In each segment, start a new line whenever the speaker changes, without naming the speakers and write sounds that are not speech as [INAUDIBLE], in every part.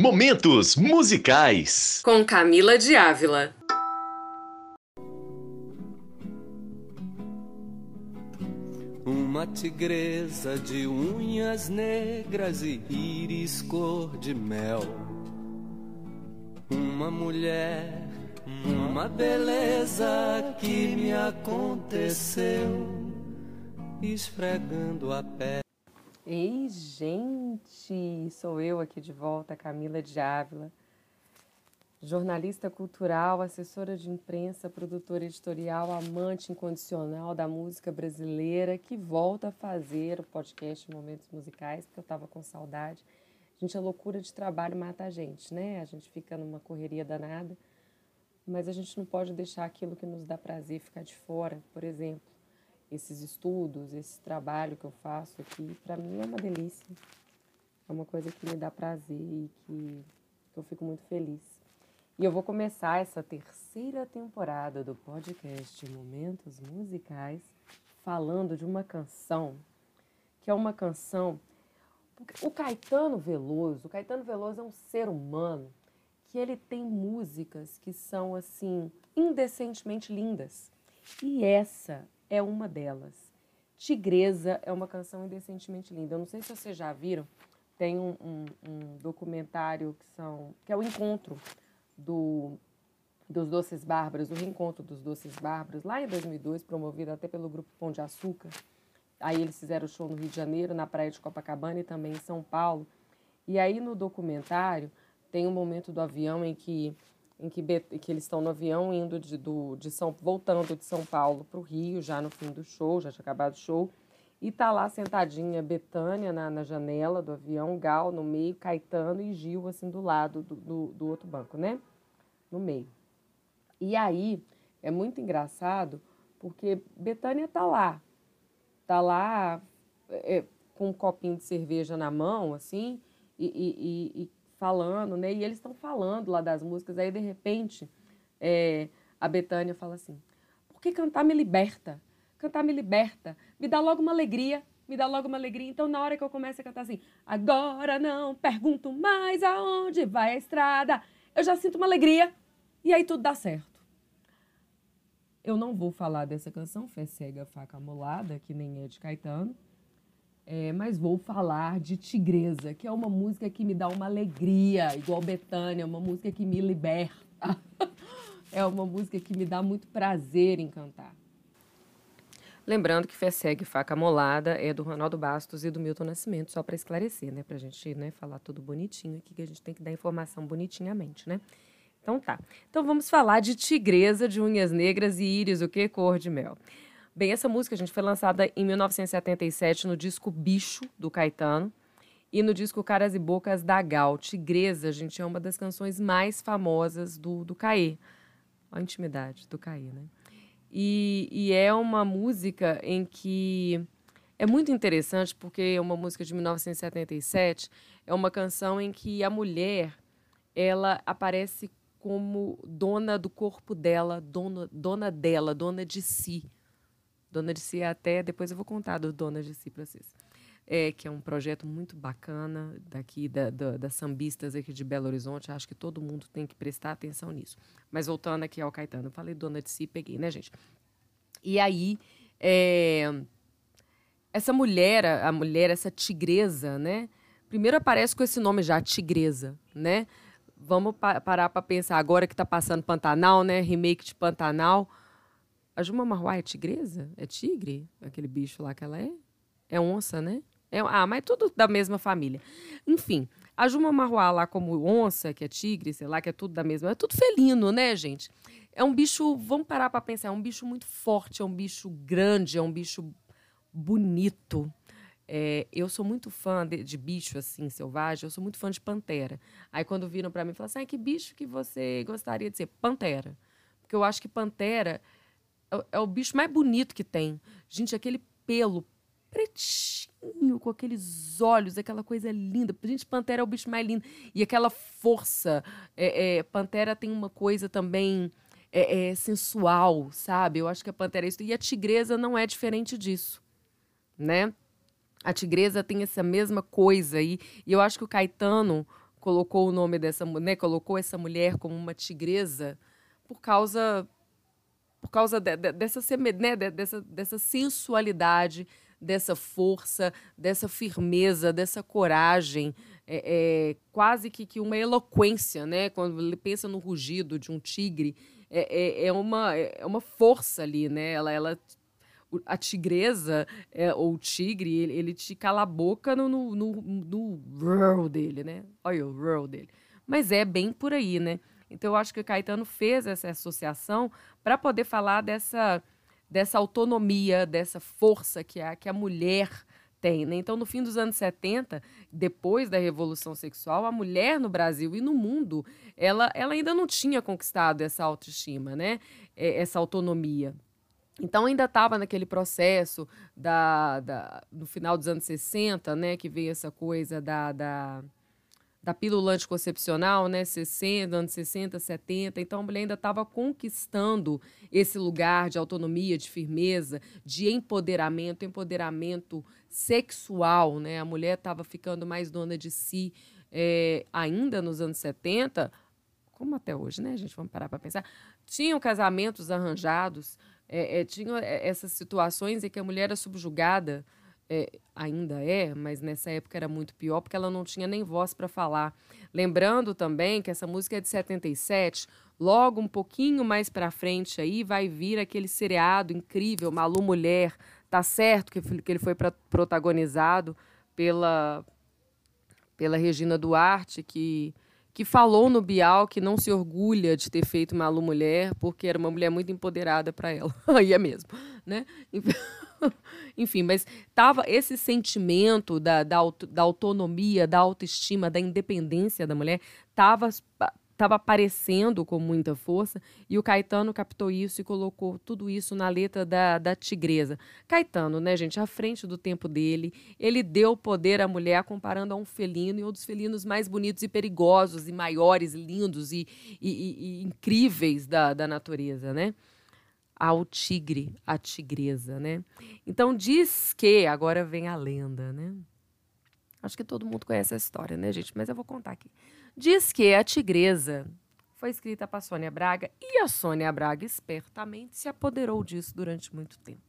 Momentos musicais.
Com Camila de Ávila.
Uma tigresa de unhas negras e íris cor de mel. Uma mulher, uma beleza que me aconteceu, esfregando a pele.
Ei, gente! Sou eu aqui de volta, Camila de Ávila, jornalista cultural, assessora de imprensa, produtora editorial, amante incondicional da música brasileira, que volta a fazer o podcast Momentos Musicais, porque eu estava com saudade. Gente, a loucura de trabalho mata a gente, né? A gente fica numa correria danada, mas a gente não pode deixar aquilo que nos dá prazer ficar de fora, por exemplo esses estudos, esse trabalho que eu faço aqui, para mim é uma delícia. É uma coisa que me dá prazer e que, que eu fico muito feliz. E eu vou começar essa terceira temporada do podcast Momentos Musicais falando de uma canção que é uma canção. O Caetano Veloso, o Caetano Veloso é um ser humano que ele tem músicas que são assim indecentemente lindas. E essa é uma delas. Tigresa é uma canção indecentemente linda. Eu não sei se vocês já viram, tem um, um, um documentário que, são, que é o encontro do, dos Doces Bárbaros, o reencontro dos Doces Bárbaros, lá em 2002, promovido até pelo grupo Pão de Açúcar. Aí eles fizeram o show no Rio de Janeiro, na praia de Copacabana e também em São Paulo. E aí no documentário tem um momento do avião em que em que, que eles estão no avião indo de, do, de São, voltando de São Paulo para o Rio, já no fim do show, já tinha acabado o show. E tá lá sentadinha Betânia na, na janela do avião, Gal no meio, Caetano e Gil assim do lado do, do, do outro banco, né? No meio. E aí é muito engraçado porque Betânia tá lá, tá lá é, com um copinho de cerveja na mão, assim, e, e, e falando, né? E eles estão falando lá das músicas. Aí, de repente, é, a Betânia fala assim: porque cantar me liberta. Cantar me liberta. Me dá logo uma alegria. Me dá logo uma alegria. Então, na hora que eu começo a cantar assim, agora não pergunto mais aonde vai a estrada, eu já sinto uma alegria. E aí tudo dá certo. Eu não vou falar dessa canção, Fé Cega, Faca Amolada, que nem é de Caetano. É, mas vou falar de Tigresa, que é uma música que me dá uma alegria, igual Betânia, uma música que me liberta. [LAUGHS] é uma música que me dá muito prazer em cantar. Lembrando que Segue Faca Molada é do Ronaldo Bastos e do Milton Nascimento, só para esclarecer, né? Para a gente né, falar tudo bonitinho aqui, que a gente tem que dar informação bonitinhamente, né? Então tá. Então vamos falar de Tigresa de Unhas Negras e Íris, o que? Cor de Mel. Bem, essa música, gente, foi lançada em 1977 no disco Bicho, do Caetano, e no disco Caras e Bocas da Gal. Tigresa, gente, é uma das canções mais famosas do, do Caê. A intimidade do Caê, né? E, e é uma música em que é muito interessante, porque é uma música de 1977, é uma canção em que a mulher, ela aparece como dona do corpo dela, dona, dona dela, dona de si. Dona de Si até, depois eu vou contar do Dona de Si para vocês. É, que é um projeto muito bacana daqui da, da, das sambistas aqui de Belo Horizonte. Acho que todo mundo tem que prestar atenção nisso. Mas voltando aqui ao Caetano, eu falei Dona de Si, peguei, né, gente? E aí, é, essa mulher, a mulher, essa tigresa, né? Primeiro aparece com esse nome já, Tigresa, né? Vamos pa parar para pensar agora que está passando Pantanal, né? Remake de Pantanal. A Juma Marruá é tigresa? É tigre? Aquele bicho lá que ela é? É onça, né? É, ah, mas é tudo da mesma família. Enfim, a Juma Marruá lá como onça, que é tigre, sei lá, que é tudo da mesma... É tudo felino, né, gente? É um bicho... Vamos parar para pensar. É um bicho muito forte, é um bicho grande, é um bicho bonito. É, eu sou muito fã de, de, bicho assim selvagem, eu sou muito fã de pantera. Aí quando viram para mim, falaram assim: ah, que bicho que você gostaria de ser? Pantera. Porque eu acho que pantera é, é o bicho mais bonito que tem. Gente, aquele pelo pretinho, com aqueles olhos, aquela coisa linda. Gente, Pantera é o bicho mais lindo. E aquela força. É, é, Pantera tem uma coisa também é, é, sensual, sabe? Eu acho que a Pantera é isso. E a Tigresa não é diferente disso, né? A Tigresa tem essa mesma coisa aí. E eu acho que o Caetano colocou o nome dessa né, colocou essa mulher como uma tigresa por causa por causa de, de, dessa, né, dessa, dessa sensualidade, dessa força, dessa firmeza, dessa coragem, é, é, quase que, que uma eloquência, né? Quando ele pensa no rugido de um tigre, é, é, é uma, é uma força ali, né? Ela, ela a tigresa é, ou o tigre, ele, ele, te cala a boca no, no, no, no dele, né? Olha o roar dele. Mas é bem por aí, né? Então eu acho que o Caetano fez essa associação para poder falar dessa, dessa autonomia, dessa força que a, que a mulher tem. Né? Então, no fim dos anos 70, depois da Revolução Sexual, a mulher no Brasil e no mundo, ela, ela ainda não tinha conquistado essa autoestima, né? essa autonomia. Então ainda estava naquele processo da, da, no final dos anos 60, né, que veio essa coisa da, da da pílula anticoncepcional, né, 60, anos 60, 70. Então a mulher ainda estava conquistando esse lugar de autonomia, de firmeza, de empoderamento, empoderamento sexual, né? A mulher estava ficando mais dona de si é, ainda nos anos 70, como até hoje, né, gente? Vamos parar para pensar. Tinham casamentos arranjados, é, é, tinham essas situações em que a mulher era subjugada é, ainda é, mas nessa época era muito pior, porque ela não tinha nem voz para falar. Lembrando também que essa música é de 77, logo um pouquinho mais para frente aí vai vir aquele seriado incrível, Malu Mulher, tá certo que, que ele foi pra, protagonizado pela, pela Regina Duarte, que, que falou no Bial que não se orgulha de ter feito Malu Mulher, porque era uma mulher muito empoderada para ela. [LAUGHS] Aí é mesmo, né? [LAUGHS] Enfim, mas tava esse sentimento da, da, da, autonomia, da autoestima, da independência da mulher, estava tava aparecendo com muita força e o Caetano captou isso e colocou tudo isso na letra da, da Tigresa. Caetano, né, gente, à frente do tempo dele, ele deu poder à mulher comparando a um felino e um dos felinos mais bonitos e perigosos e maiores, lindos e, e, e, e incríveis da, da natureza, né? ao tigre, a tigresa, né? Então diz que agora vem a lenda, né? Acho que todo mundo conhece a história, né, gente? Mas eu vou contar aqui. Diz que a tigresa foi escrita para Sônia Braga e a Sônia Braga espertamente se apoderou disso durante muito tempo,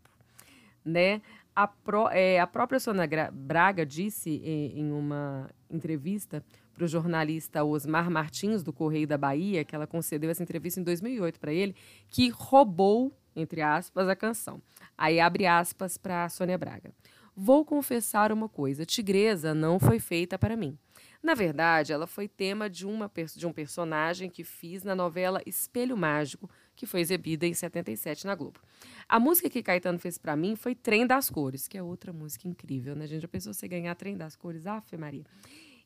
né? A, é, a própria Sônia Braga disse em, em uma entrevista para o jornalista Osmar Martins, do Correio da Bahia, que ela concedeu essa entrevista em 2008 para ele, que roubou, entre aspas, a canção. Aí abre aspas para Sônia Braga. Vou confessar uma coisa: Tigresa não foi feita para mim. Na verdade, ela foi tema de, uma, de um personagem que fiz na novela Espelho Mágico, que foi exibida em 77 na Globo. A música que Caetano fez para mim foi Trem das Cores, que é outra música incrível, né, gente? Já pensou você ganhar Trem das Cores? Ave Maria.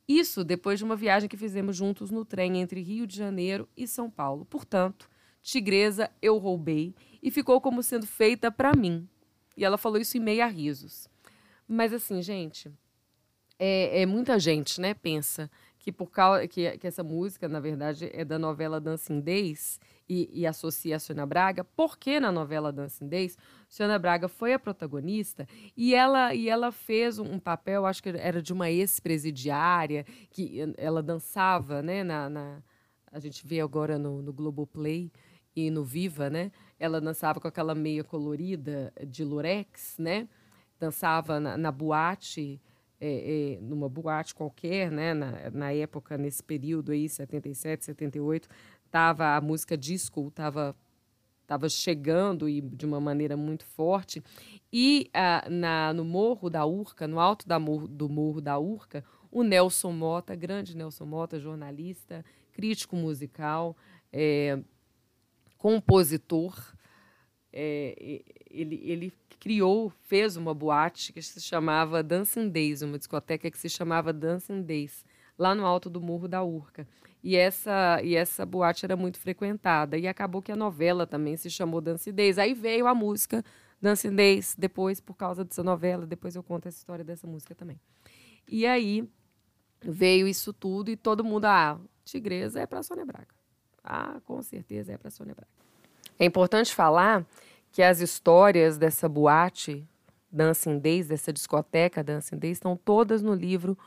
Isso depois de uma viagem que fizemos juntos no trem entre Rio de Janeiro e São Paulo. Portanto, Tigresa eu roubei e ficou como sendo feita para mim. E ela falou isso em meio a risos. Mas assim, gente, é, é muita gente, né, pensa que por causa que, que essa música, na verdade, é da novela Dancing Days e, e associa a Sônia Braga, porque na novela Dancing Days, Sônia Braga foi a protagonista e ela, e ela fez um papel, acho que era de uma ex-presidiária, que ela dançava, né, na, na, a gente vê agora no, no Globoplay e no Viva, né, ela dançava com aquela meia colorida de lurex, né, dançava na, na boate, é, é, numa boate qualquer, né, na, na época, nesse período aí, 77, 78, tava, a música disco estava tava chegando e de uma maneira muito forte. E ah, na, no Morro da Urca, no alto da morro, do Morro da Urca, o Nelson Mota, grande Nelson Mota, jornalista, crítico musical, é, compositor, é, ele, ele criou, fez uma boate que se chamava Dancing Days, uma discoteca que se chamava Dancing Days, lá no alto do Morro da Urca. E essa, e essa boate era muito frequentada. E acabou que a novela também se chamou Dancing Days. Aí veio a música Dancing Days, depois, por causa dessa novela, depois eu conto essa história dessa música também. E aí veio isso tudo e todo mundo, ah, Tigresa é para Sônia Braga. Ah, com certeza é para Sônia Braga. É importante falar que as histórias dessa boate Dancing Days, dessa discoteca Dancing Days, estão todas no livro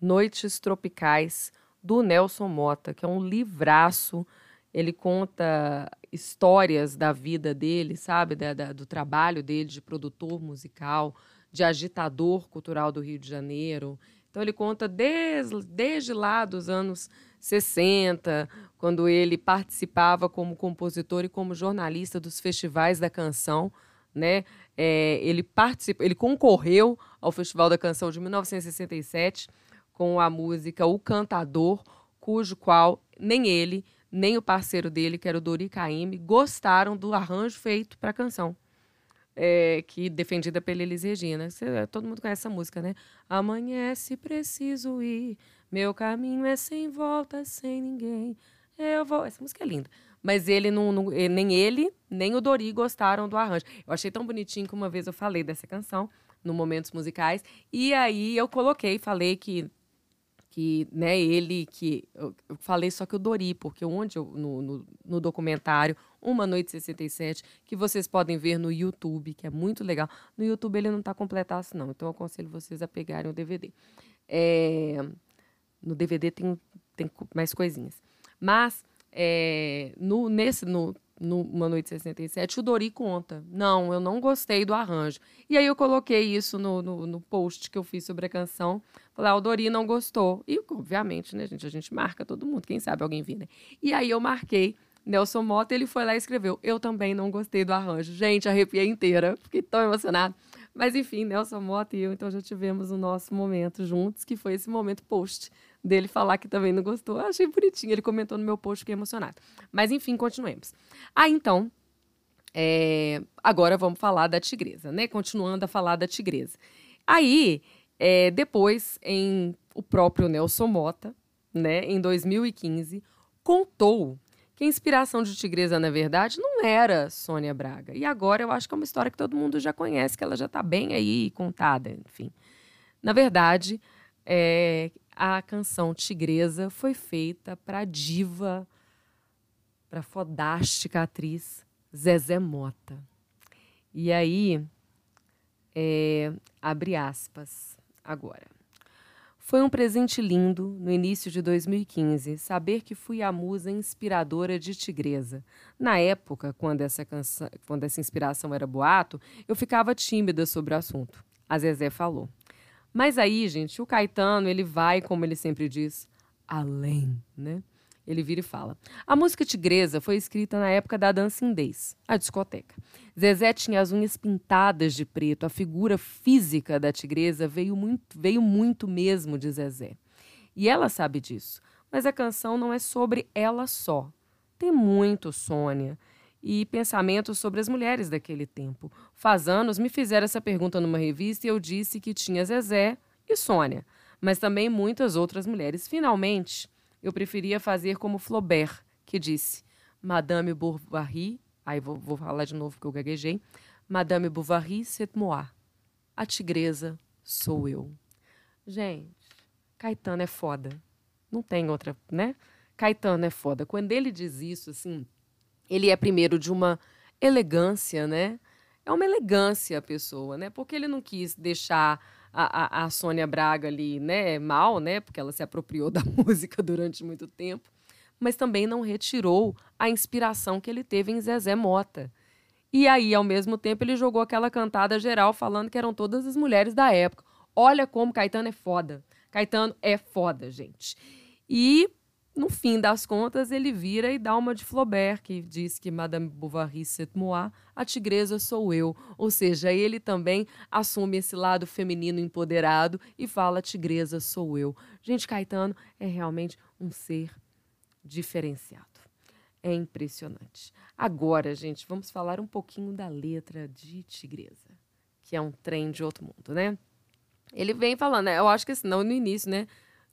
Noites Tropicais, do Nelson Mota, que é um livraço. Ele conta histórias da vida dele, sabe? Da, da, do trabalho dele de produtor musical, de agitador cultural do Rio de Janeiro. Então, ele conta desde, desde lá dos anos 60, quando ele participava como compositor e como jornalista dos festivais da canção. Né? É, ele participou, ele concorreu ao Festival da Canção de 1967 com a música O Cantador, cujo qual nem ele, nem o parceiro dele, que era o Dori Caymmi, gostaram do arranjo feito para a canção. É, que defendida pela Elis Regina. Você, todo mundo conhece essa música, né? Amanhece, preciso ir, meu caminho é sem volta, sem ninguém. Eu vou. Essa música é linda. Mas ele não, não, nem ele, nem o Dori gostaram do arranjo. Eu achei tão bonitinho que uma vez eu falei dessa canção no Momentos Musicais. E aí eu coloquei, falei que que né, ele que eu, falei só que o Dori, porque onde eu, no, no, no, documentário Uma Noite 67, que vocês podem ver no YouTube, que é muito legal. No YouTube ele não está completado não, então eu aconselho vocês a pegarem o DVD. É, no DVD tem, tem mais coisinhas. Mas é, no, nesse, no, no Uma Noite 67, o Dori conta. Não, eu não gostei do arranjo. E aí eu coloquei isso no, no, no post que eu fiz sobre a canção. Falei, ah, o Dori não gostou. E, obviamente, né, gente, a gente marca todo mundo. Quem sabe alguém vir, né? E aí eu marquei Nelson Mota, ele foi lá e escreveu. Eu também não gostei do arranjo. Gente, arrepiei inteira. Fiquei tão emocionada. Mas, enfim, Nelson Mota e eu, então, já tivemos o nosso momento juntos, que foi esse momento post dele falar que também não gostou. Eu achei bonitinho. Ele comentou no meu post, fiquei emocionado. Mas, enfim, continuemos. Ah, então, é... agora vamos falar da tigresa, né? Continuando a falar da tigresa. Aí, é, depois, em o próprio Nelson Mota, né, em 2015, contou que a inspiração de Tigresa, na verdade, não era Sônia Braga. E agora eu acho que é uma história que todo mundo já conhece, que ela já está bem aí contada, enfim. Na verdade, é, a canção Tigresa foi feita para diva, para fodástica atriz Zezé Mota. E aí, é, abre aspas agora. Foi um presente lindo, no início de 2015, saber que fui a musa inspiradora de Tigresa. Na época, quando essa, canção, quando essa inspiração era boato, eu ficava tímida sobre o assunto. A Zezé falou. Mas aí, gente, o Caetano, ele vai, como ele sempre diz, além, né? Ele vira e fala: A música Tigresa foi escrita na época da Dancing Days, a discoteca. Zezé tinha as unhas pintadas de preto, a figura física da tigresa veio muito, veio muito mesmo de Zezé. E ela sabe disso. Mas a canção não é sobre ela só. Tem muito Sônia e pensamentos sobre as mulheres daquele tempo. Faz anos me fizeram essa pergunta numa revista e eu disse que tinha Zezé e Sônia, mas também muitas outras mulheres. Finalmente, eu preferia fazer como Flaubert, que disse: Madame Bovary, aí vou, vou falar de novo porque eu gaguejei. Madame Bovary, c'est moi. A tigresa sou eu. Gente, Caetano é foda. Não tem outra, né? Caetano é foda. Quando ele diz isso, assim, ele é primeiro de uma elegância, né? É uma elegância a pessoa, né? Porque ele não quis deixar a, a, a Sônia Braga ali, né, mal, né, porque ela se apropriou [LAUGHS] da música durante muito tempo, mas também não retirou a inspiração que ele teve em Zezé Mota. E aí, ao mesmo tempo, ele jogou aquela cantada geral falando que eram todas as mulheres da época. Olha como Caetano é foda. Caetano é foda, gente. E no fim das contas, ele vira e dá uma de Flaubert, que diz que Madame Bovary c'est moi, a tigresa sou eu. Ou seja, ele também assume esse lado feminino empoderado e fala tigresa sou eu. Gente, Caetano é realmente um ser diferenciado. É impressionante. Agora, gente, vamos falar um pouquinho da letra de Tigresa, que é um trem de outro mundo, né? Ele vem falando, né? eu acho que assim, não no início, né?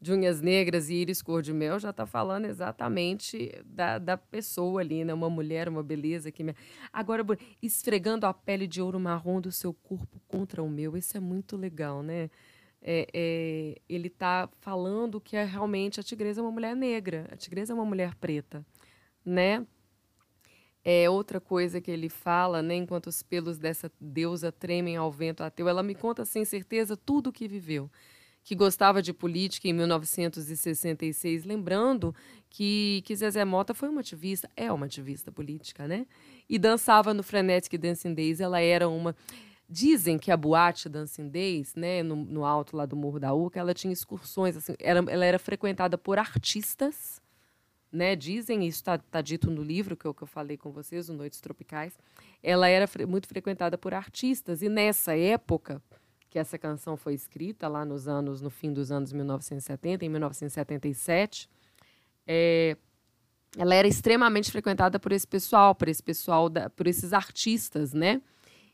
De unhas negras e íris cor de mel, já está falando exatamente da, da pessoa ali, né? Uma mulher, uma beleza que me... Agora, esfregando a pele de ouro marrom do seu corpo contra o meu, isso é muito legal, né? É, é, ele está falando que é realmente a tigresa é uma mulher negra, a tigresa é uma mulher preta, né? É outra coisa que ele fala, né? Enquanto os pelos dessa deusa tremem ao vento ateu, ela me conta sem certeza tudo o que viveu. Que gostava de política em 1966, lembrando que, que Zezé Mota foi uma ativista, é uma ativista política, né? E dançava no Frenetic Dancing Days, ela era uma. Dizem que a boate Dancing Days, né, no, no alto lá do Morro da Uca, ela tinha excursões, assim, era, ela era frequentada por artistas né, dizem, isso está tá dito no livro que eu, que eu falei com vocês, o Noites Tropicais, ela era fre muito frequentada por artistas, e nessa época que essa canção foi escrita, lá nos anos, no fim dos anos 1970, em 1977, é, ela era extremamente frequentada por esse pessoal, por esse pessoal, da, por esses artistas, né?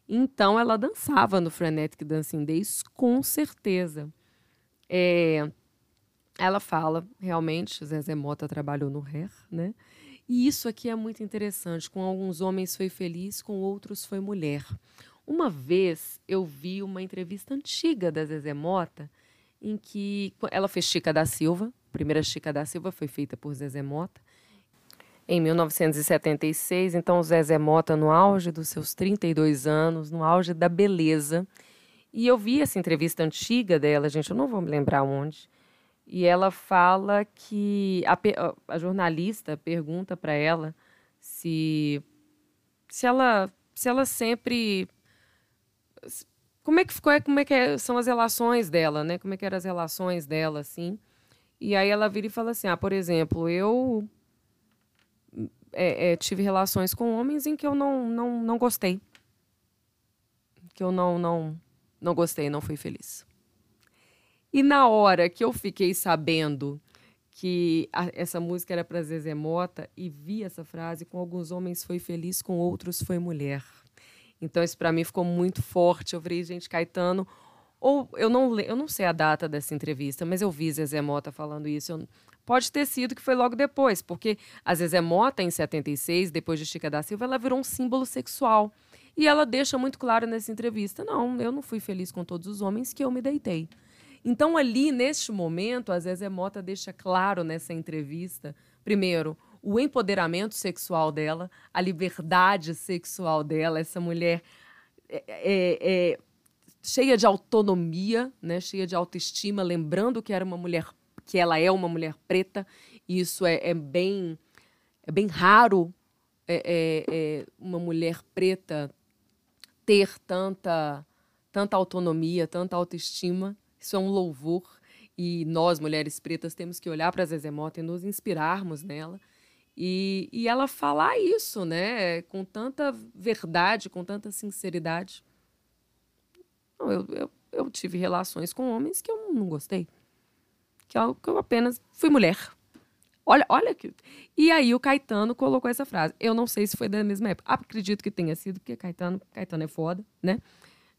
Então ela dançava no Frenetic Dancing Days, com certeza. É, ela fala, realmente, Zezé Mota trabalhou no RER, né? E isso aqui é muito interessante. Com alguns homens foi feliz, com outros foi mulher. Uma vez eu vi uma entrevista antiga da Zezé Mota, em que ela fez Chica da Silva. A primeira Chica da Silva foi feita por Zezé Mota. Em 1976, então, o Zezé Mota, no auge dos seus 32 anos, no auge da beleza. E eu vi essa entrevista antiga dela, gente, eu não vou me lembrar onde e ela fala que a, a jornalista pergunta para ela se se ela se ela sempre como é que ficou como é que é, são as relações dela né? Como é que eram as relações dela assim? E aí ela vira e fala assim ah por exemplo eu é, é, tive relações com homens em que eu não não, não gostei. Que eu não não não gostei não fui feliz. E na hora que eu fiquei sabendo que a, essa música era para Zezé Mota e vi essa frase, com alguns homens foi feliz, com outros foi mulher. Então isso para mim ficou muito forte. Eu falei, gente, Caetano, ou eu não, eu não sei a data dessa entrevista, mas eu vi Zezé Mota falando isso. Eu, pode ter sido que foi logo depois, porque a Zezé Mota, em 76, depois de Chica da Silva, ela virou um símbolo sexual. E ela deixa muito claro nessa entrevista: não, eu não fui feliz com todos os homens que eu me deitei. Então, ali, neste momento, a Zezé Mota deixa claro nessa entrevista, primeiro, o empoderamento sexual dela, a liberdade sexual dela, essa mulher é, é, é, cheia de autonomia, né, cheia de autoestima, lembrando que era uma mulher, que ela é uma mulher preta, e isso é, é bem, é bem raro é, é, uma mulher preta ter tanta, tanta autonomia, tanta autoestima. Isso é um louvor e nós, mulheres pretas, temos que olhar para Zezé Mota e nos inspirarmos nela. E, e ela falar isso, né, com tanta verdade, com tanta sinceridade. Não, eu, eu, eu tive relações com homens que eu não gostei. Que eu, que eu apenas fui mulher. Olha, olha que. E aí o Caetano colocou essa frase. Eu não sei se foi da mesma época. Acredito que tenha sido, porque Caetano, Caetano é foda, né?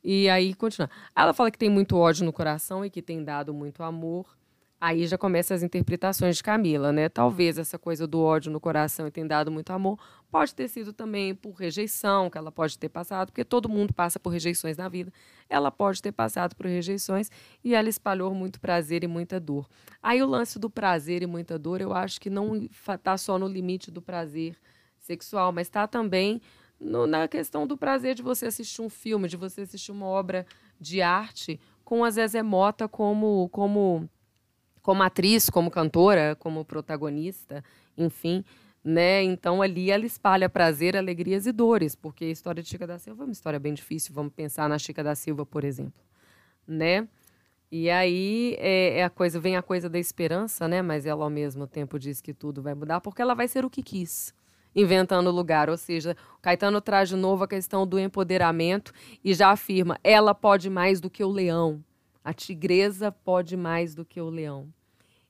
E aí continua. Ela fala que tem muito ódio no coração e que tem dado muito amor. Aí já começa as interpretações de Camila, né? Talvez essa coisa do ódio no coração e tem dado muito amor pode ter sido também por rejeição, que ela pode ter passado, porque todo mundo passa por rejeições na vida. Ela pode ter passado por rejeições e ela espalhou muito prazer e muita dor. Aí o lance do prazer e muita dor, eu acho que não está só no limite do prazer sexual, mas está também no, na questão do prazer de você assistir um filme, de você assistir uma obra de arte com a Zezé Mota como, como, como atriz, como cantora, como protagonista, enfim. Né? Então ali ela espalha prazer, alegrias e dores, porque a história de Chica da Silva é uma história bem difícil. Vamos pensar na Chica da Silva, por exemplo, né? E aí é, é, a coisa vem a coisa da esperança, né? Mas ela ao mesmo tempo diz que tudo vai mudar porque ela vai ser o que quis inventando lugar. Ou seja, o Caetano traz de novo a questão do empoderamento e já afirma: ela pode mais do que o leão. A tigresa pode mais do que o leão.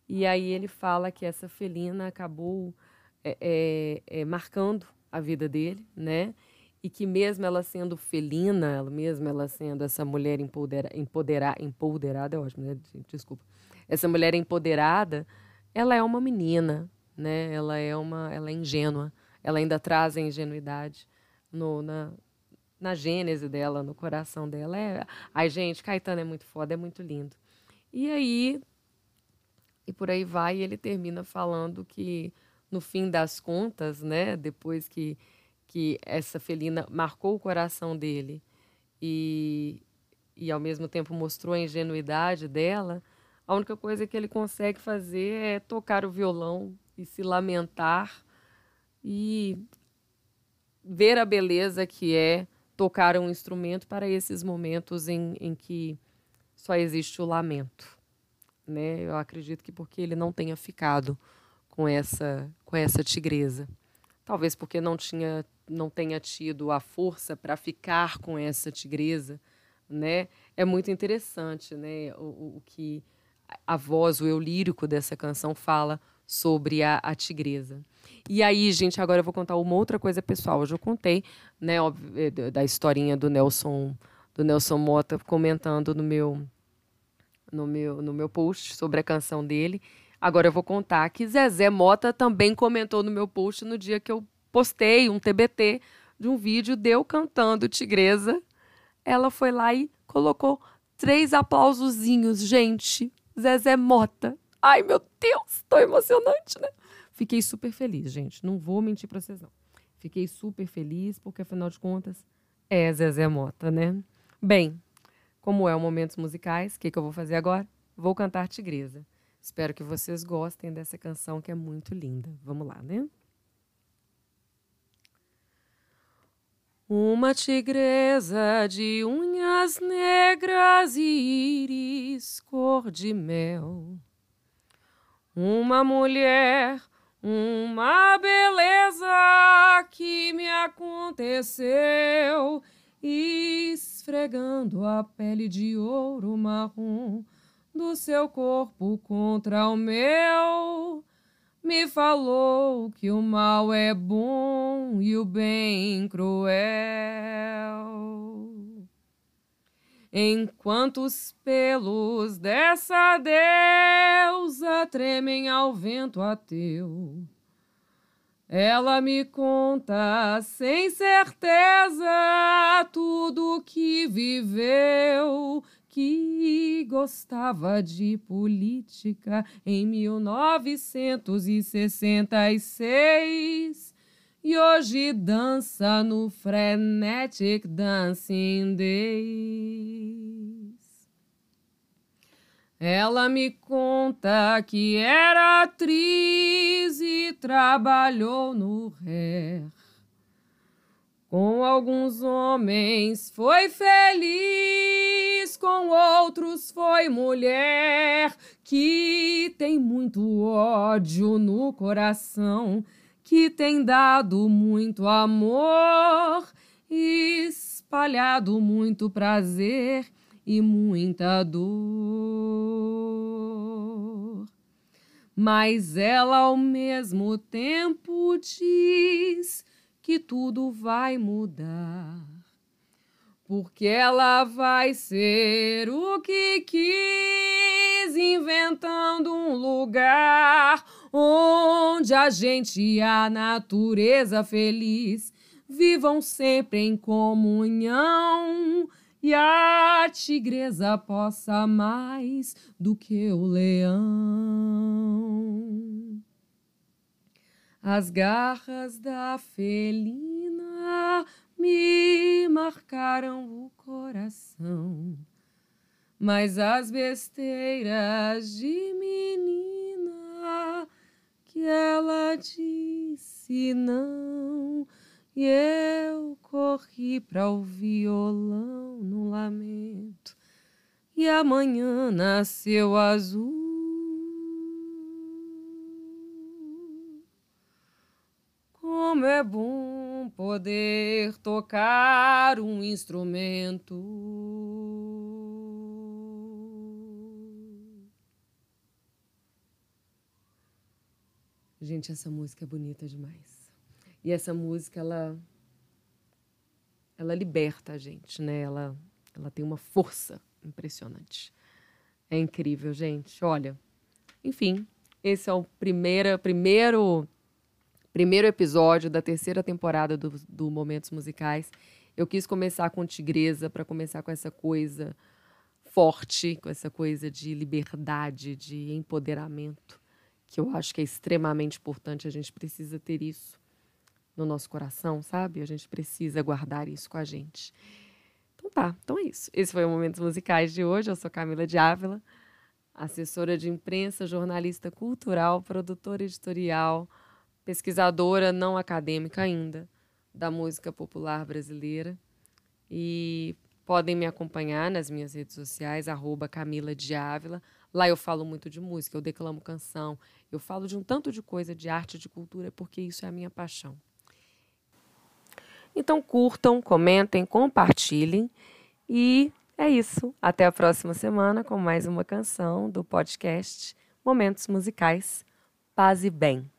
E aí ele fala que essa felina acabou é, é, é, marcando a vida dele, né? E que mesmo ela sendo felina, ela mesmo ela sendo essa mulher empodera, empodera, empoderada, é ótimo, né? Desculpa. Essa mulher empoderada, ela é uma menina, né? Ela é uma, ela é ingênua. Ela ainda traz a ingenuidade no, na, na gênese dela, no coração dela. É, ai, gente, Caetano é muito foda, é muito lindo. E aí, e por aí vai, ele termina falando que, no fim das contas, né, depois que, que essa felina marcou o coração dele e, e, ao mesmo tempo, mostrou a ingenuidade dela, a única coisa que ele consegue fazer é tocar o violão e se lamentar e ver a beleza que é tocar um instrumento para esses momentos em, em que só existe o lamento. Né? Eu acredito que porque ele não tenha ficado com essa, com essa tigresa. Talvez porque não, tinha, não tenha tido a força para ficar com essa tigresa. Né? É muito interessante né? o, o que a voz, o eu lírico dessa canção fala sobre a, a tigresa. E aí, gente, agora eu vou contar uma outra coisa pessoal. Hoje eu contei, né, eh, da historinha do Nelson, do Nelson Mota comentando no meu no meu no meu post sobre a canção dele. Agora eu vou contar que Zezé Mota também comentou no meu post no dia que eu postei um TBT de um vídeo deu cantando Tigresa. Ela foi lá e colocou três aplausozinhos, gente. Zezé Mota. Ai, meu Deus, tão emocionante, né? Fiquei super feliz, gente. Não vou mentir pra vocês, não. Fiquei super feliz, porque afinal de contas é Zezé Mota, né? Bem, como é o Momentos Musicais, o que, que eu vou fazer agora? Vou cantar Tigresa. Espero que vocês gostem dessa canção que é muito linda. Vamos lá, né? Uma tigresa de unhas negras e íris cor de mel. Uma mulher uma beleza que me aconteceu, esfregando a pele de ouro marrom do seu corpo contra o meu. Me falou que o mal é bom e o bem cruel. Enquanto os pelos dessa deusa tremem ao vento ateu, ela me conta sem certeza tudo que viveu, que gostava de política em 1966 e hoje dança no Frenetic Dancing Days. Ela me conta que era atriz e trabalhou no Hair. Com alguns homens foi feliz, com outros foi mulher, que tem muito ódio no coração que tem dado muito amor, espalhado muito prazer e muita dor. Mas ela ao mesmo tempo diz que tudo vai mudar. Porque ela vai ser o que quis, inventando um lugar onde a gente e a natureza feliz vivam sempre em comunhão e a tigresa possa mais do que o leão. As garras da felina me marcaram o coração, mas as besteiras de menina que ela disse não. E eu corri para o violão no lamento, e amanhã nasceu azul. Como é bom poder tocar um instrumento. Gente, essa música é bonita demais. E essa música, ela ela liberta a gente, né? Ela ela tem uma força impressionante. É incrível, gente. Olha, enfim, esse é o primeiro primeiro primeiro episódio da terceira temporada do, do Momentos Musicais. Eu quis começar com Tigresa para começar com essa coisa forte, com essa coisa de liberdade, de empoderamento que eu acho que é extremamente importante, a gente precisa ter isso no nosso coração, sabe? A gente precisa guardar isso com a gente. Então tá, então é isso. Esse foi o Momentos Musicais de hoje. Eu sou Camila de Ávila, assessora de imprensa, jornalista cultural, produtora editorial, pesquisadora não acadêmica ainda da música popular brasileira. E podem me acompanhar nas minhas redes sociais, arroba Camila de Ávila. Lá eu falo muito de música, eu declamo canção, eu falo de um tanto de coisa, de arte, de cultura, porque isso é a minha paixão. Então curtam, comentem, compartilhem e é isso. Até a próxima semana com mais uma canção do podcast Momentos Musicais. Paz e bem.